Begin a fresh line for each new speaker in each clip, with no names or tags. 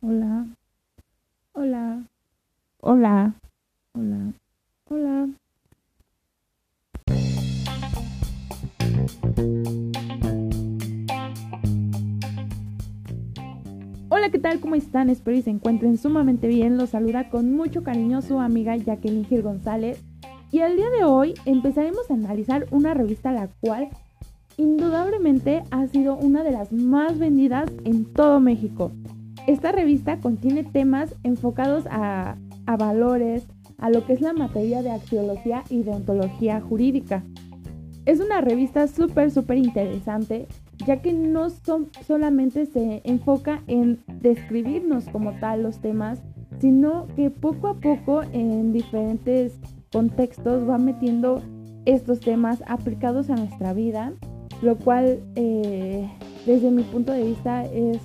Hola. Hola. Hola. Hola. Hola. Hola, ¿qué tal? ¿Cómo están? Espero y se encuentren sumamente bien. Los saluda con mucho cariño su amiga Jacqueline Gil González. Y el día de hoy empezaremos a analizar una revista la cual indudablemente ha sido una de las más vendidas en todo México. Esta revista contiene temas enfocados a, a valores, a lo que es la materia de axiología y deontología jurídica. Es una revista súper, súper interesante, ya que no solamente se enfoca en describirnos como tal los temas, sino que poco a poco en diferentes contextos va metiendo estos temas aplicados a nuestra vida, lo cual eh, desde mi punto de vista es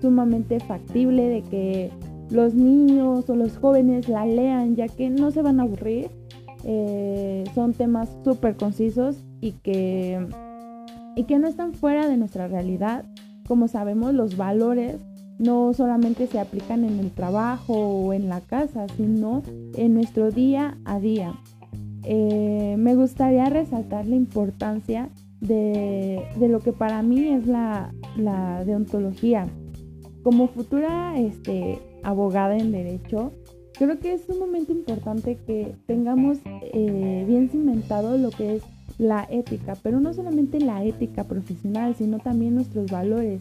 sumamente factible de que los niños o los jóvenes la lean, ya que no se van a aburrir. Eh, son temas súper concisos y que, y que no están fuera de nuestra realidad. Como sabemos, los valores no solamente se aplican en el trabajo o en la casa, sino en nuestro día a día. Eh, me gustaría resaltar la importancia de, lo que para mí es la, deontología. Como futura este, abogada en derecho, creo que es un momento importante que tengamos eh, bien cimentado lo que es la ética, pero no solamente la ética profesional, sino también nuestros valores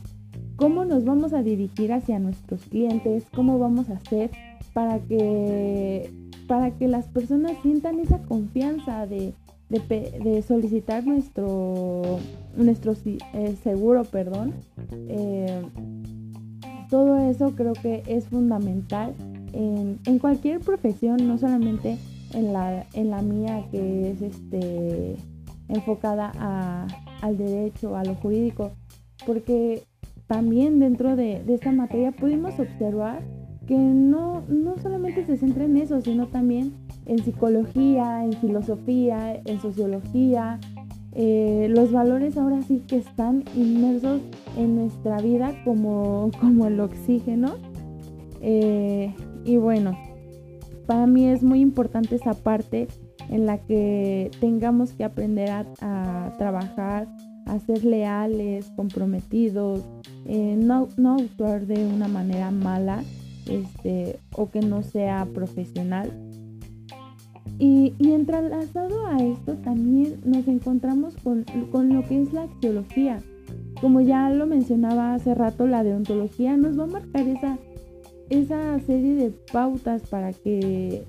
cómo nos vamos a dirigir hacia nuestros clientes, cómo vamos a hacer para que, para que las personas sientan esa confianza de, solicitar nuestro, nuestro eh, seguro, perdón. Eh, todo eso creo que es fundamental en, cualquier profesión, no solamente en la, en la mía que es este, enfocada al derecho, a lo jurídico, porque también dentro de, esta materia pudimos observar que no, no solamente se centra en eso, sino también en psicología, en filosofía, en sociología. Eh, los valores ahora sí que están inmersos en nuestra vida como, como el oxígeno. Eh, y bueno, para mí es muy importante esa parte en la que tengamos que aprender a, trabajar a ser leales, comprometidos, eh, no, actuar de una manera mala este, o que no sea profesional. Y, y entrelazado a esto también nos encontramos con, lo que es la axiología. Como ya lo mencionaba hace rato, la deontología nos va a marcar esa, esa serie de pautas para que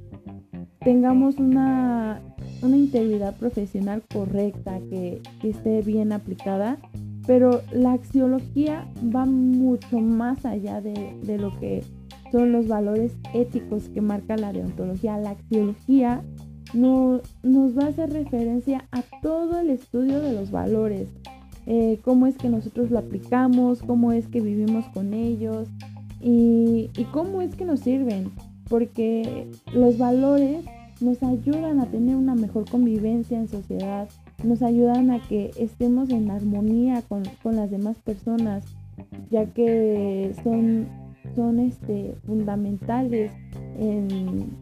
tengamos una una integridad profesional correcta, que, esté bien aplicada, pero la axiología va mucho más allá de, lo que son los valores éticos que marca la deontología. La axiología no, nos va a hacer referencia a todo el estudio de los valores, eh, cómo es que nosotros lo aplicamos, cómo es que vivimos con ellos y, y cómo es que nos sirven, porque los valores nos ayudan a tener una mejor convivencia en sociedad, nos ayudan a que estemos en armonía con, las demás personas, ya que son, son este, fundamentales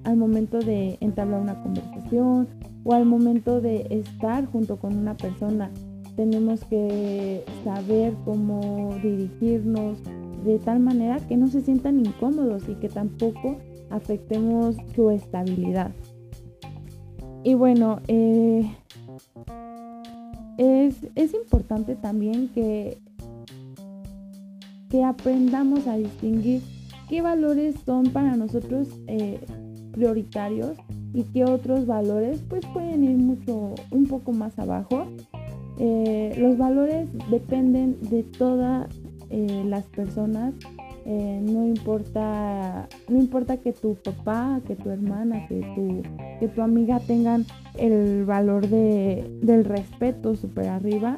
al momento de entablar una conversación o al momento de estar junto con una persona. Tenemos que saber cómo dirigirnos de tal manera que no se sientan incómodos y que tampoco afectemos su estabilidad. Y bueno, eh, es, importante también que, que aprendamos a distinguir qué valores son para nosotros eh, prioritarios y qué otros valores pues pueden ir mucho un poco más abajo eh, los valores dependen de todas las personas eh, no importa, no importa que tu papá, que tu hermana, que tu, que tu amiga tengan el valor de, del respeto súper arriba.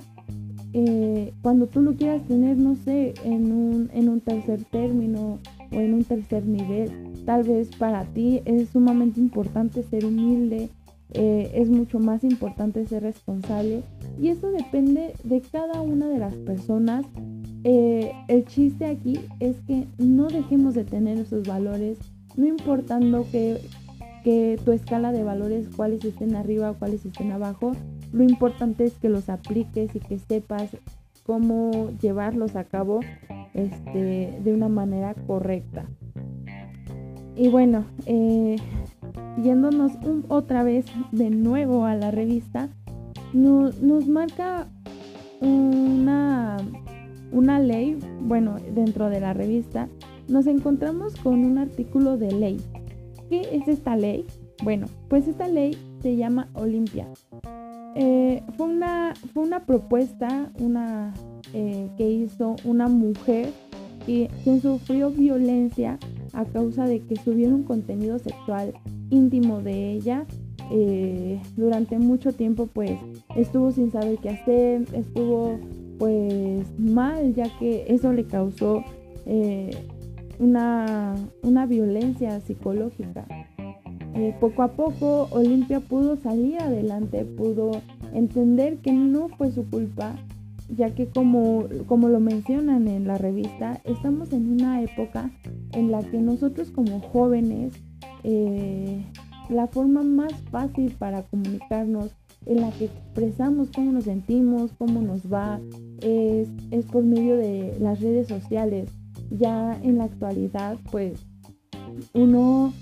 Eh, cuando tú lo quieras tener, no sé, en un, en un tercer término o en un tercer nivel, tal vez para ti es sumamente importante ser humilde, eh, es mucho más importante ser responsable y eso depende de cada una de las personas. Eh, el chiste aquí es que no dejemos de tener esos valores, no importando que, que tu escala de valores, cuáles estén arriba o cuáles estén abajo, lo importante es que los apliques y que sepas cómo llevarlos a cabo este, de una manera correcta. Y bueno, eh, yéndonos otra vez de nuevo a la revista, nos marca una, una ley, bueno, dentro de la revista, nos encontramos con un artículo de ley. ¿Qué es esta ley? Bueno, pues esta ley se llama Olimpia. Eh, fue, una, fue una propuesta una, eh, que hizo una mujer que, sufrió violencia a causa de que subiera un contenido sexual íntimo de ella. Eh, durante mucho tiempo pues estuvo sin saber qué hacer, estuvo pues mal ya que eso le causó una, una violencia psicológica. Poco a poco Olimpia pudo salir adelante, pudo entender que no fue su culpa, ya que como, como lo mencionan en la revista, estamos en una época en la que nosotros como jóvenes, eh, la forma más fácil para comunicarnos, en la que expresamos cómo nos sentimos, cómo nos va, es, es por medio de las redes sociales. Ya en la actualidad, pues uno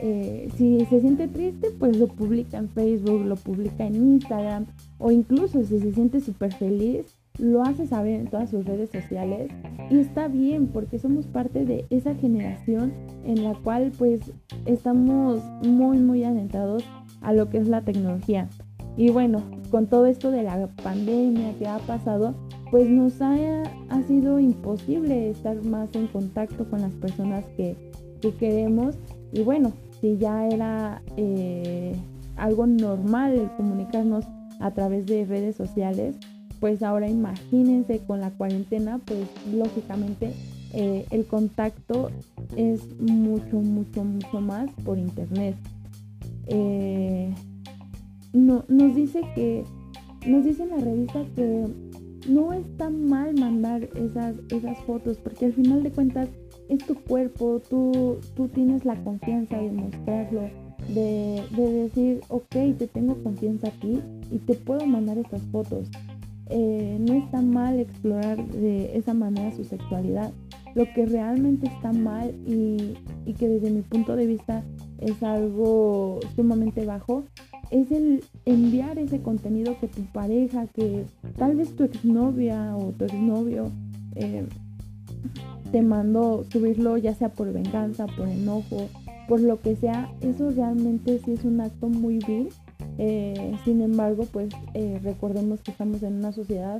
eh, si se siente triste, pues lo publica en Facebook, lo publica en Instagram o incluso si se siente súper feliz, lo hace saber en todas sus redes sociales y está bien porque somos parte de esa generación en la cual pues estamos muy muy adentrados a lo que es la tecnología. Y bueno, con todo esto de la pandemia que ha pasado, pues nos ha, ha sido imposible estar más en contacto con las personas que, que queremos. Y bueno, si ya era eh, algo normal el comunicarnos a través de redes sociales, pues ahora imagínense con la cuarentena, pues lógicamente eh, el contacto es mucho, mucho, mucho más por internet. Eh, no, nos dice que, nos dice en la revista que no está mal mandar esas, esas fotos, porque al final de cuentas es tu cuerpo, tú, tú tienes la confianza de mostrarlo, de, decir, ok, te tengo confianza aquí y te puedo mandar estas fotos. Eh, no está mal explorar de esa manera su sexualidad. Lo que realmente está mal y, y que desde mi punto de vista es algo sumamente bajo es el enviar ese contenido que tu pareja, que tal vez tu exnovia o tu exnovio eh, te mandó subirlo ya sea por venganza, por enojo, por lo que sea, eso realmente sí es un acto muy vil. Eh, sin embargo, pues eh, recordemos que estamos en una sociedad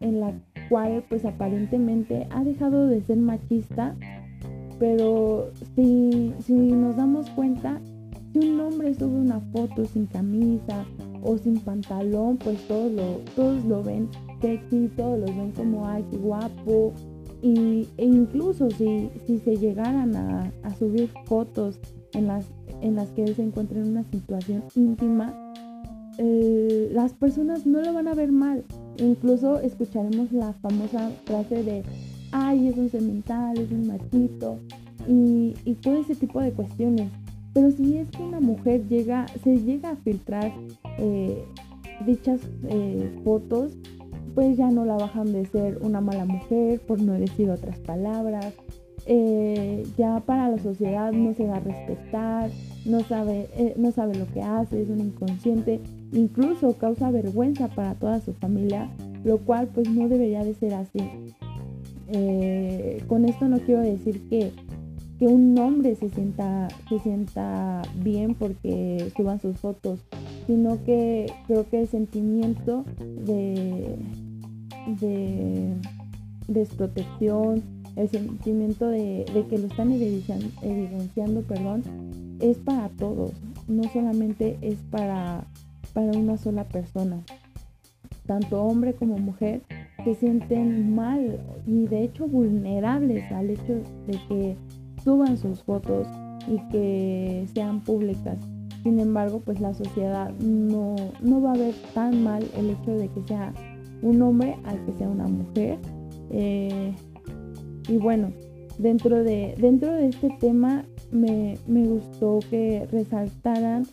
en la cual pues aparentemente ha dejado de ser machista, pero si, si nos damos cuenta, si un hombre sube una foto sin camisa o sin pantalón, pues todos lo, todos lo ven sexy, todos lo ven como ay, qué guapo, y, e incluso si, si se llegaran a, subir fotos en las, en las que él se encuentra en una situación íntima, eh, las personas no lo van a ver mal. Incluso escucharemos la famosa frase de, ay, es un cemental, es un machito, y, todo ese tipo de cuestiones. Pero si es que una mujer llega, se llega a filtrar eh, dichas eh, fotos, pues ya no la bajan de ser una mala mujer, por no decir otras palabras. Eh, ya para la sociedad no se va a respetar, no sabe, eh, no sabe lo que hace, es un inconsciente, incluso causa vergüenza para toda su familia, lo cual pues no debería de ser así. Eh, con esto no quiero decir que, que un hombre se sienta, se sienta bien porque suban sus fotos, sino que creo que el sentimiento de, de desprotección, el sentimiento de, que lo están evidenciando, perdón, es para todos, no solamente es para, para una sola persona. Tanto hombre como mujer se sienten mal y de hecho vulnerables al hecho de que suban sus fotos y que sean públicas. sin embargo, pues la sociedad no, no va a ver tan mal el hecho de que sea un hombre al que sea una mujer. Eh, y bueno, dentro de, dentro de este tema me, gustó que resaltaran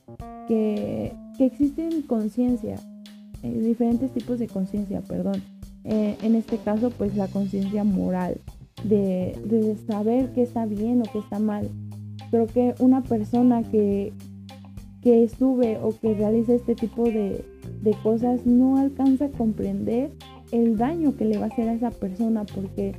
que, existen conciencia, eh, diferentes tipos de conciencia, perdón. Eh, en este caso, pues la conciencia moral, de, de saber qué está bien o qué está mal. Creo que una persona que, que sube o que realiza este tipo de, de cosas no alcanza a comprender el daño que le va a hacer a esa persona porque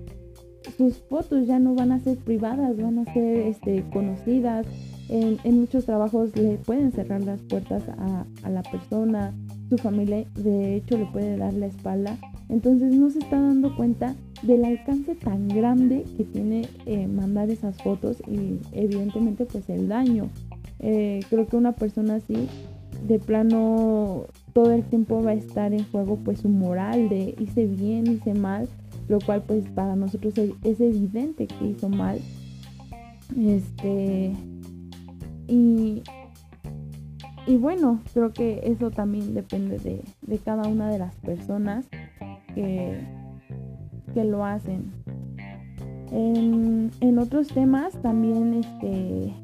sus fotos ya no van a ser privadas, van a ser este, conocidas. En, muchos trabajos le pueden cerrar las puertas a, a, la persona, su familia de hecho le puede dar la espalda. Entonces no se está dando cuenta del alcance tan grande que tiene eh, mandar esas fotos y evidentemente pues el daño. Eh, creo que una persona así de plano todo el tiempo va a estar en juego pues su moral de hice bien, hice mal, lo cual pues para nosotros es evidente que hizo mal. Este y, y bueno, creo que eso también depende de, de cada una de las personas que, que lo hacen. En, en, otros temas también este,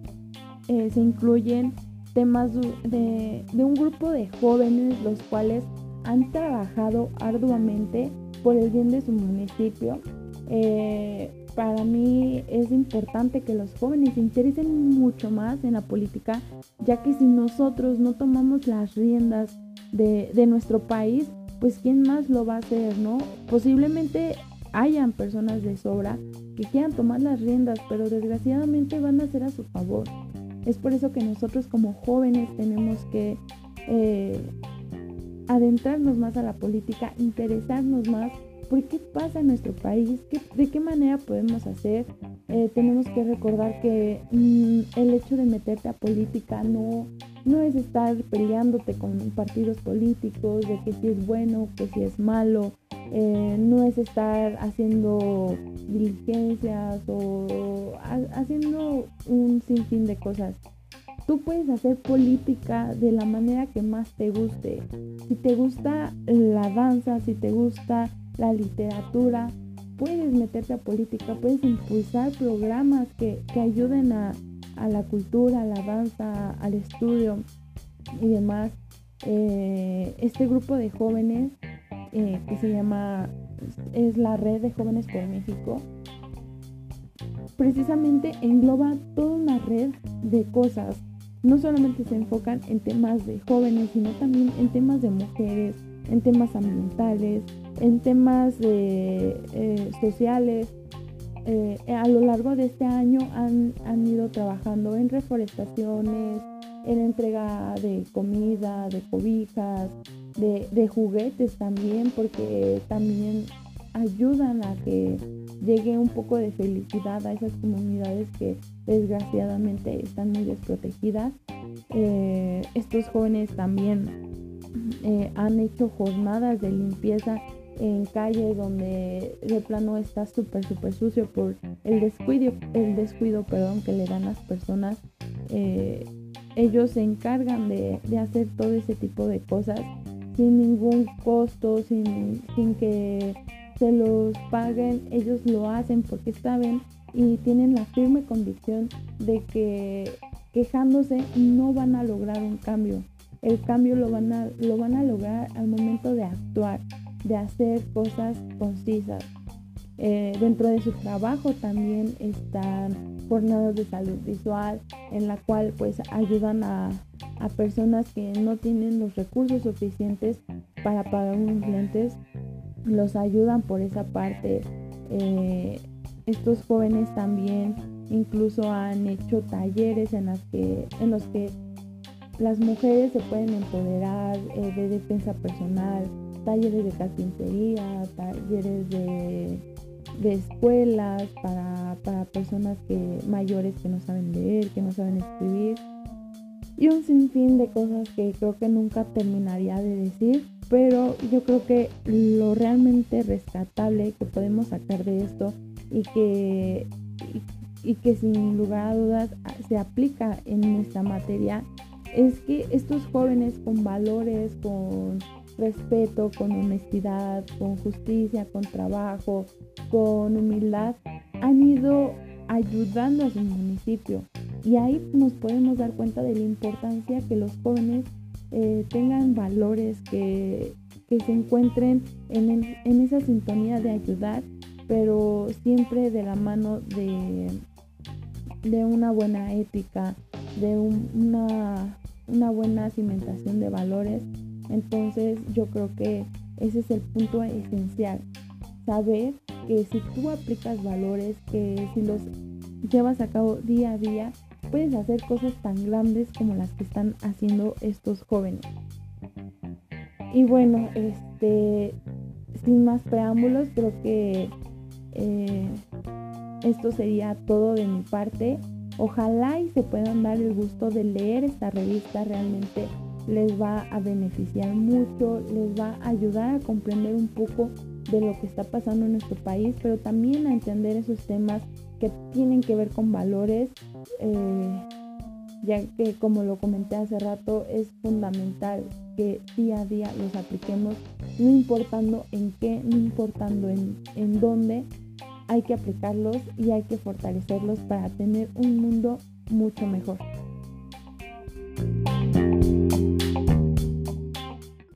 eh, se incluyen temas de, un grupo de jóvenes los cuales han trabajado arduamente por el bien de su municipio. Eh, para mí es importante que los jóvenes se interesen mucho más en la política, ya que si nosotros no tomamos las riendas de, de nuestro país, pues quién más lo va a hacer, ¿no? Posiblemente hayan personas de sobra que quieran tomar las riendas, pero desgraciadamente van a ser a su favor. Es por eso que nosotros como jóvenes tenemos que eh, adentrarnos más a la política, interesarnos más por qué pasa en nuestro país, de qué manera podemos hacer. Eh, tenemos que recordar que mm, el hecho de meterte a política no, no es estar peleándote con partidos políticos, de que si es bueno, que si es malo, eh, no es estar haciendo diligencias o haciendo un sinfín de cosas. Tú puedes hacer política de la manera que más te guste. Si te gusta la danza, si te gusta la literatura, puedes meterte a política, puedes impulsar programas que, que ayuden a, a la cultura, a la danza, al estudio y demás. Eh, este grupo de jóvenes eh, que se llama, es la Red de Jóvenes por México, precisamente engloba toda una red de cosas. No solamente se enfocan en temas de jóvenes, sino también en temas de mujeres, en temas ambientales, en temas eh, sociales, eh, a lo largo de este año han, ido trabajando en reforestaciones, en entrega de comida, de cobijas, de, juguetes también, porque también ayudan a que llegue un poco de felicidad a esas comunidades que desgraciadamente están muy desprotegidas. Eh, estos jóvenes también eh, han hecho jornadas de limpieza en calles donde de plano está súper, súper sucio por el descuido, el descuido perdón, que le dan las personas. Eh, ellos se encargan de, hacer todo ese tipo de cosas sin ningún costo, sin, sin que se los paguen. Ellos lo hacen porque saben y tienen la firme convicción de que quejándose no van a lograr un cambio. El cambio lo van a, lo van a lograr al momento de actuar de hacer cosas concisas. Eh, dentro de su trabajo también están jornadas de salud visual en la cual pues ayudan a, personas que no tienen los recursos suficientes para pagar unos lentes los ayudan por esa parte. Eh, estos jóvenes también incluso han hecho talleres en que en los que las mujeres se pueden empoderar eh, de defensa personal talleres de carpintería, talleres de, escuelas para, personas que, mayores que no saben leer, que no saben escribir y un sinfín de cosas que creo que nunca terminaría de decir, pero yo creo que lo realmente rescatable que podemos sacar de esto y que, y que sin lugar a dudas se aplica en nuestra materia es que estos jóvenes con valores, con respeto, con honestidad, con justicia, con trabajo, con humildad, han ido ayudando a su municipio. Y ahí nos podemos dar cuenta de la importancia que los jóvenes eh, tengan valores, que, se encuentren en, esa sintonía de ayudar, pero siempre de la mano de, de una buena ética, de una, una buena cimentación de valores. Entonces yo creo que ese es el punto esencial, saber que si tú aplicas valores, que si los llevas a cabo día a día, puedes hacer cosas tan grandes como las que están haciendo estos jóvenes. Y bueno, este, sin más preámbulos, creo que eh, esto sería todo de mi parte. Ojalá y se puedan dar el gusto de leer esta revista, realmente les va a beneficiar mucho, les va a ayudar a comprender un poco de lo que está pasando en nuestro país, pero también a entender esos temas que tienen que ver con valores, eh, ya que como lo comenté hace rato, es fundamental que día a día los apliquemos, no importando en qué, no importando en, en dónde, hay que aplicarlos y hay que fortalecerlos para tener un mundo mucho mejor.